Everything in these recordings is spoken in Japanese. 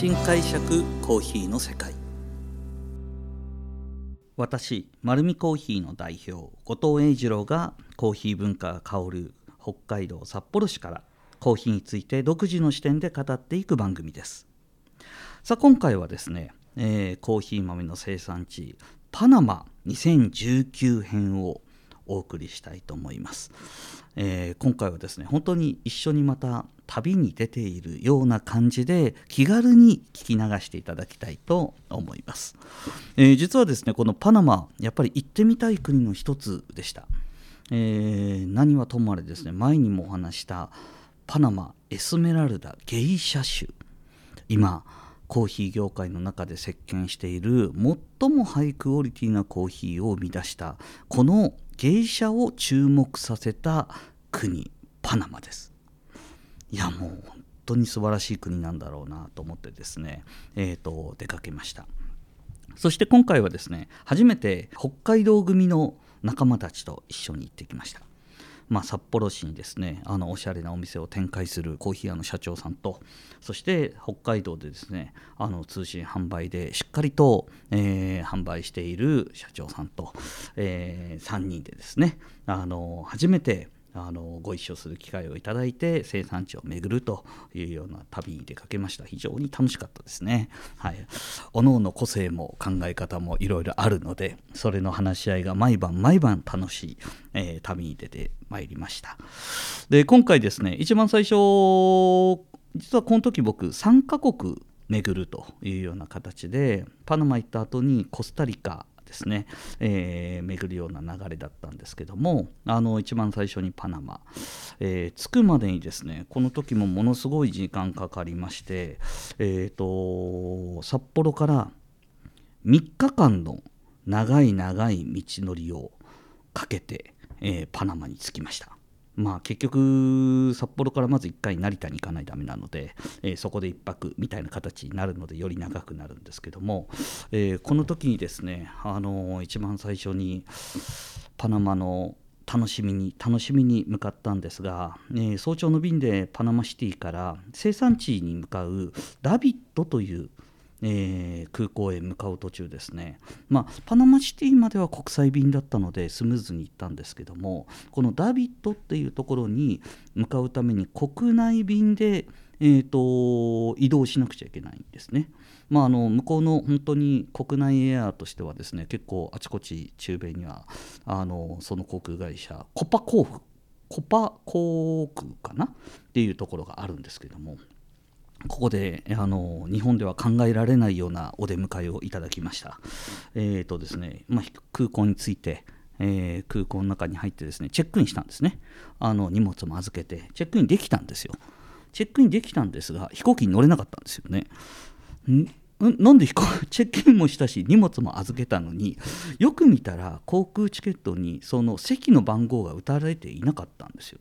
新解釈コーヒーの世界。私丸見コーヒーの代表後藤英二郎がコーヒー文化が香る北海道札幌市からコーヒーについて独自の視点で語っていく番組です。さあ今回はですね、えー、コーヒー豆の生産地パナマ2019編をお送りしたいと思います、えー、今回はですね本当に一緒にまた旅に出ているような感じで気軽に聞き流していただきたいと思います、えー、実はですねこのパナマやっぱり行ってみたい国の一つでした、えー、何はともあれですね前にもお話したパナマエスメラルダゲイシャ種今コーヒー業界の中で席巻している最もハイクオリティなコーヒーを生み出したこの芸者を注目させた国パナマです。いやもう本当に素晴らしい国なんだろうなと思ってですね、えーと、出かけました。そして今回はですね初めて北海道組の仲間たちと一緒に行ってきました。まあ、札幌市にですねあのおしゃれなお店を展開するコーヒー屋の社長さんとそして北海道でですねあの通信販売でしっかりと、えー、販売している社長さんと、えー、3人でですねあの初めてあのご一緒する機会をいただいて生産地を巡るというような旅に出かけました。非常に楽しかったですね。はい。各々個性も考え方もいろいろあるのでそれの話し合いが毎晩毎晩楽しい、えー、旅に出てまいりました。で今回ですね一番最初実はこの時僕3カ国巡るというような形でパナマ行った後にコスタリカですね、えー、巡るような流れだったんですけどもあの一番最初にパナマ、えー、着くまでにですねこの時もものすごい時間かかりまして、えーと、札幌から3日間の長い長い道のりをかけて、えー、パナマに着きました。まあ、結局札幌からまず1回成田に行かないとダメなので、えー、そこで1泊みたいな形になるのでより長くなるんですけども、えー、この時にですね、あのー、一番最初にパナマの楽しみに楽しみに向かったんですが、えー、早朝の便でパナマシティから生産地に向かうダビッドというえー、空港へ向かう途中ですね、まあ、パナマシティまでは国際便だったのでスムーズに行ったんですけどもこのダビットっていうところに向かうために国内便で、えーと、移動しなくちゃいけないんですね。まあ、あの向こうの本当に国内エアとしてはですね結構あちこち中米にはあのその航空会社コパ航空コパ航空かな？っていうところがあるんですけども。ここであの日本では考えられないようなお出迎えをいただきました。えーとですねまあ、空港に着いて、えー、空港の中に入ってですねチェックインしたんですね。あの荷物も預けてチェックインできたんですよ。チェックインできたんですが飛行機に乗れなかったんですよね。なんで飛行 チェックインもしたし荷物も預けたのによく見たら航空チケットにその席の番号が打たれていなかったんですよ。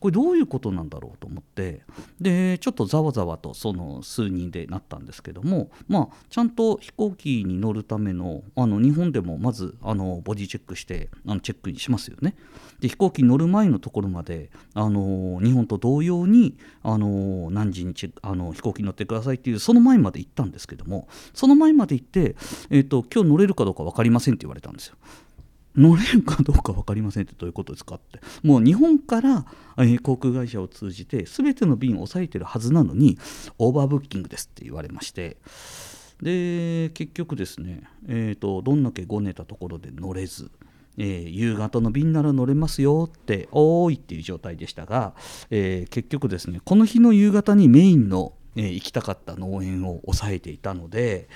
これどういうことなんだろうと思ってでちょっとざわざわとその数人でなったんですけどもまあちゃんと飛行機に乗るためのあの日本でもまずあのボディチェックしてあのチェックインしますよね。で飛行機に乗る前のところまであの日本と同様にあの何時にあの飛行機に乗ってくださいっていうその前まで行ったんですけどももその前まで行って、えーと、今日乗れるかどうか分かりませんって言われたんですよ。乗れるかどうか分かりませんってどういうことですかってもう日本から、えー、航空会社を通じて全ての便を抑えてるはずなのにオーバーブッキングですって言われましてで結局ですね、えーと、どんだけごねたところで乗れず、えー、夕方の便なら乗れますよっておーいっていう状態でしたが、えー、結局ですねこの日の夕方にメインのえー、行きたかった農園を抑えていたので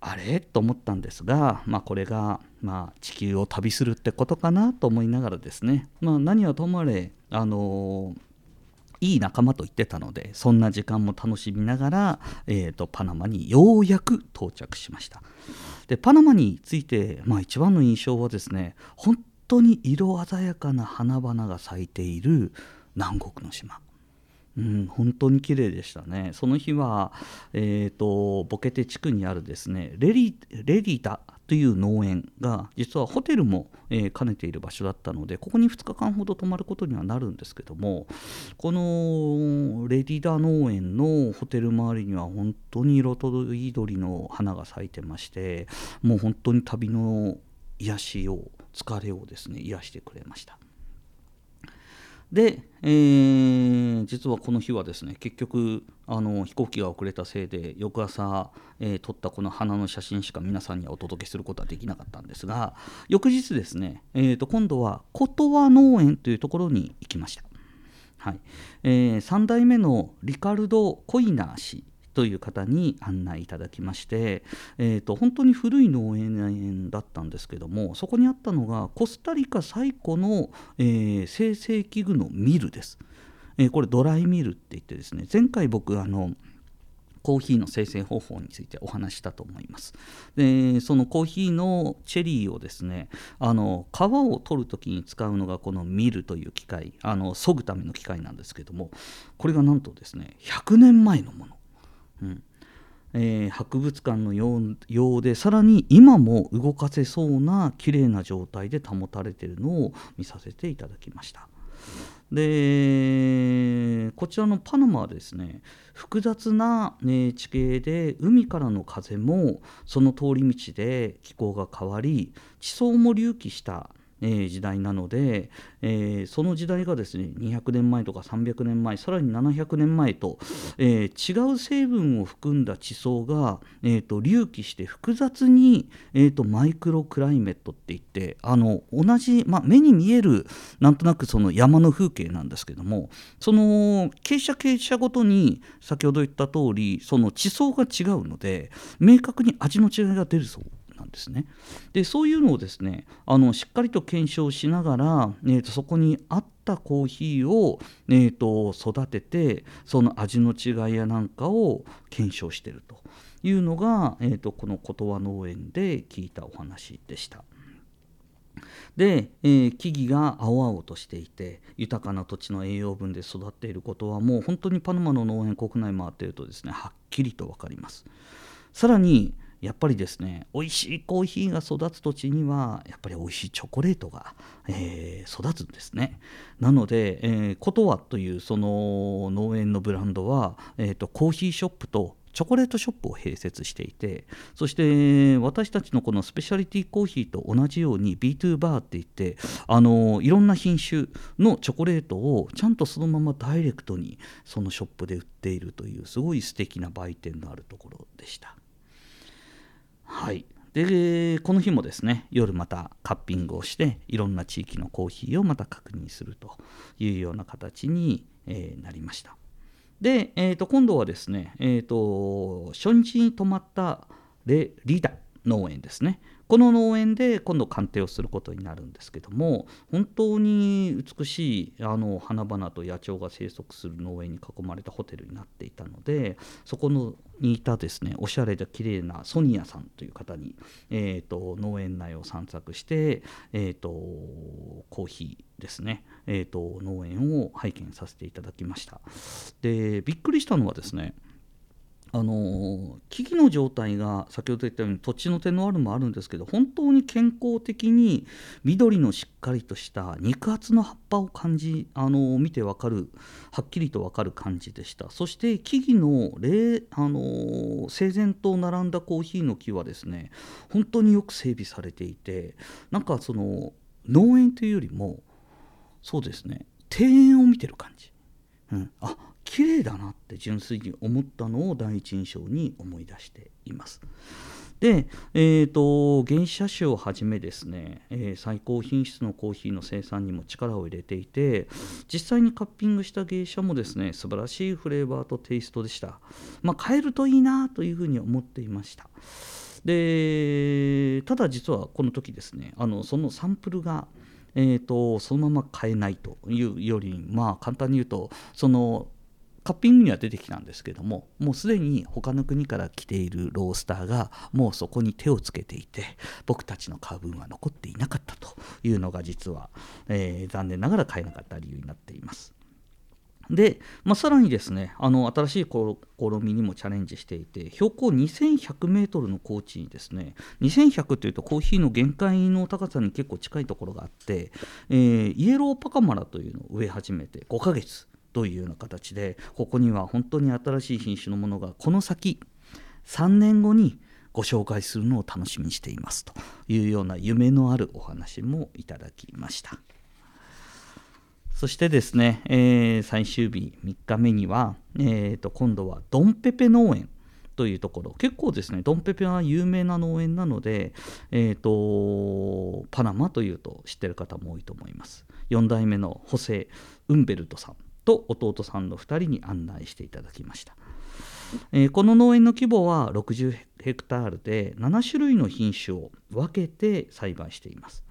あれ？と思ったんですが、まあ、これが、まあ、地球を旅するってことかなと思いながらですね、まあ、何はともあれ、あの、いい仲間と言ってたのでそんな時間も楽しみながら、えーと、パナマにようやく到着しました。でパナマについて、まあ、一番の印象はですね本当に色鮮やかな花々が咲いている南国の島。うん、本当に綺麗でしたね。その日は、えーと、ボケテ地区にあるですねレリレリダという農園が実はホテルも、えー、兼ねている場所だったのでここに2日間ほど泊まることにはなるんですけどもこのレディダ農園のホテル周りには本当に色とりどりの花が咲いてましてもう本当に旅の癒しを疲れをですね癒してくれました。で、えー、実はこの日はですね結局あの飛行機が遅れたせいで翌朝、えー、撮ったこの花の写真しか皆さんにはお届けすることはできなかったんですが翌日ですね、えー、と今度は琴和農園というところに行きました。はいえー、3代目のリカルド・コイナー氏という方に案内いただきまして、えーと、本当に古い農園だったんですけどもそこにあったのがコスタリカ最古の、えー、生成器具のミルです、えー、これドライミルって言ってですね前回僕あのコーヒーの生成方法についてお話したと思います。でそのコーヒーのチェリーをですねあの皮を取る時に使うのがこのミルという機械あの削ぐための機械なんですけどもこれがなんとですね100年前のものえー、博物館のようでさらに今も動かせそうな綺麗な状態で保たれているのを見させていただきました。でこちらのパナマはですね複雑な、ね、地形で海からの風もその通り道で気候が変わり地層も隆起したえ時代なので、え、その時代がですね200年前とか300年前さらに700年前と、え、違う成分を含んだ地層が、えーと、隆起して複雑に、えーと、マイクロクライメットって言ってあの同じ、ま目に見えるなんとなくその山の風景なんですけどもその傾斜傾斜ごとに先ほど言った通りその地層が違うので明確に味の違いが出るそう。ですね。でそういうのをですねあのしっかりと検証しながら、えーと、そこに合ったコーヒーを、えーと、育ててその味の違いやなんかを検証してるというのが、えーと、この琴和農園で聞いたお話でした。で、えー、木々が青々としていて豊かな土地の栄養分で育っていることはもう本当にパナマの農園国内回っているとですねはっきりと分かります。さらにやっぱりですね美味しいコーヒーが育つ土地にはやっぱり美味しいチョコレートが、えー、育つんですねなので、えー、コトワというその農園のブランドは、えーと、コーヒーショップとチョコレートショップを併設していてそして私たちのこのスペシャリティコーヒーと同じように B2 バーって言ってあのいろんな品種のチョコレートをちゃんとそのままダイレクトにそのショップで売っているというすごい素敵な売店のあるところでした。はい。でこの日もですね夜またカッピングをしていろんな地域のコーヒーをまた確認するというような形に、え、なりました。で、えー、と今度はですね、えーと、初日に泊まったレリーダ農園ですね。この農園で今度鑑定をすることになるんですけども本当に美しいあの花々と野鳥が生息する農園に囲まれたホテルになっていたのでそこのにいたですねおしゃれで綺麗なソニアさんという方に、えーと、農園内を散策して、えーと、コーヒーですね、えーと農園を拝見させていただきました。でびっくりしたのはですねあの木々の状態が先ほど言ったように土地の手のあるもあるんですけど本当に健康的に緑のしっかりとした肉厚の葉っぱを感じあの見てわかるはっきりとわかる感じでした。そして木々のあの整然と並んだコーヒーの木はですね本当によく整備されていてなんかその農園というよりもそうですね庭園を見てる感じ、うん、あ純粋に思ったのを第一印象に思い出しています。で、えーと、原車種をはじめですね、えー、最高品質のコーヒーの生産にも力を入れていて実際にカッピングした芸者もですね素晴らしいフレーバーとテイストでした、まあ、買えるといいなというふうに思っていましたでただ実はこの時ですねあのそのサンプルがえーとそのまま買えないというよりまあ簡単に言うとそのカッピングには出てきたんですけどももうすでに他の国から来ているロースターがもうそこに手をつけていて僕たちの買う分は残っていなかったというのが実は、えー、残念ながら買えなかった理由になっています。で、まあ、さらにですねあの新しい試みにもチャレンジしていて標高2100メートルの高地にですね2100というとコーヒーの限界の高さに結構近いところがあって、えー、イエローパカマラというのを植え始めて5ヶ月というような形でここには本当に新しい品種のものがこの先3年後にご紹介するのを楽しみにしていますというような夢のあるお話もいただきました。そしてですね、えー、最終日3日目には、えー、と今度はドンペペ農園というところ。結構ですねドンペペは有名な農園なので、えーと、パナマというと知ってる方も多いと思います。4代目のホセ・ウンベルトさん。と弟さんの2人に案内していただきました、えー、この農園の規模は60ヘクタールで7種類の品種を分けて栽培しています、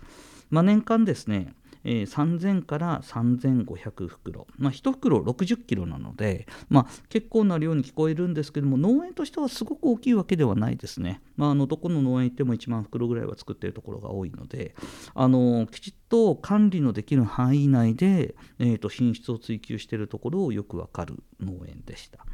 まあ、年間ですねえー、3000から3500袋、まあ、1袋60キロなので、まあ、結構な量に聞こえるんですけども農園としてはすごく大きいわけではないですね、まあ、あのどこの農園行っても1万袋ぐらいは作っているところが多いのであのきちっと管理のできる範囲内で、えー、と品質を追求しているところをよくわかる農園でした。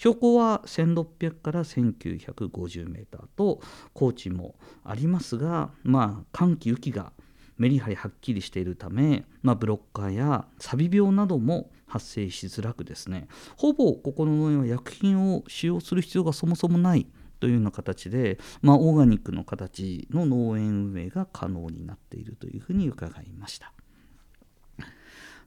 標高は1600から1950メーターと高地もありますが、まあ、寒気雨季がメリハリはっきりしているため、まあ、ブロッカーやサビ病なども発生しづらくですねほぼここの農園は薬品を使用する必要がそもそもないというような形で、まあ、オーガニックの形の農園運営が可能になっているというふうに伺いました。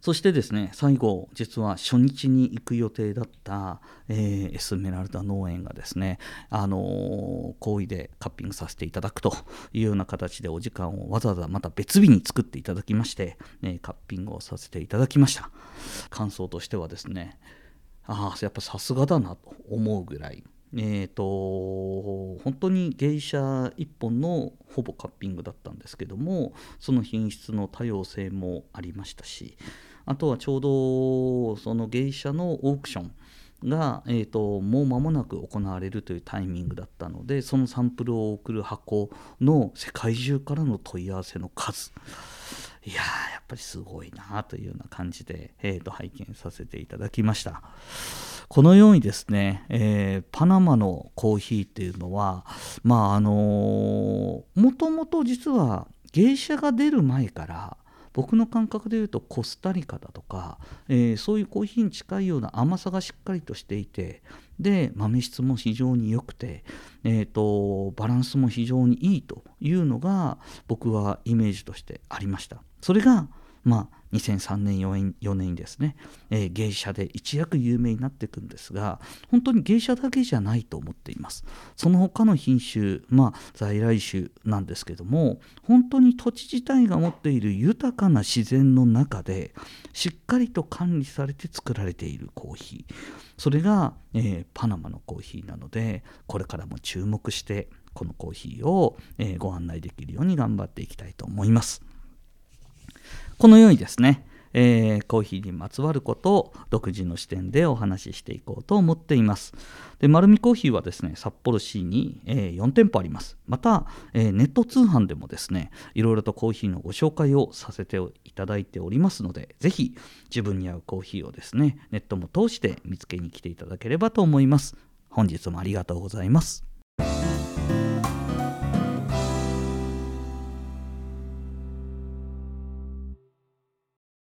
そしてですね最後実は初日に行く予定だった、えー、エスメラルダ農園がですねあのー、好意でカッピングさせていただくというような形でお時間をわざわざまた別日に作っていただきまして、ね、カッピングをさせていただきました。感想としてはですねああやっぱさすがだなと思うぐらい。えーと、本当に芸者1本のほぼカッピングだったんですけどもその品質の多様性もありましたしあとはちょうどその芸者のオークションが、えーと、もう間もなく行われるというタイミングだったのでそのサンプルを送る箱の世界中からの問い合わせの数。いややっぱりすごいなというような感じで、えーと、拝見させていただきました。このようにですね、えー、パナマのコーヒーっていうのはまああのもともと実は芸者が出る前から僕の感覚でいうとコスタリカだとか、えー、そういうコーヒーに近いような甘さがしっかりとしていてで豆質も非常に良くて、えーと、バランスも非常にいいというのが僕はイメージとしてありました。それがまあ2003年 4, 4年にですね、えー、芸者で一躍有名になっていくんですが本当に芸者だけじゃないと思っています。その他の品種まあ在来種なんですけども本当に土地自体が持っている豊かな自然の中でしっかりと管理されて作られているコーヒー。それが、えー、パナマのコーヒーなのでこれからも注目してこのコーヒーを、えー、ご案内できるように頑張っていきたいと思います。このようにですね、えー、コーヒーにまつわることを独自の視点でお話ししていこうと思っています。で丸見コーヒーはですね札幌市に、えー、4店舗あります。また、えー、ネット通販でもですねいろいろとコーヒーのご紹介をさせていただいておりますのでぜひ自分に合うコーヒーをですねネットも通して見つけに来ていただければと思います。本日もありがとうございます。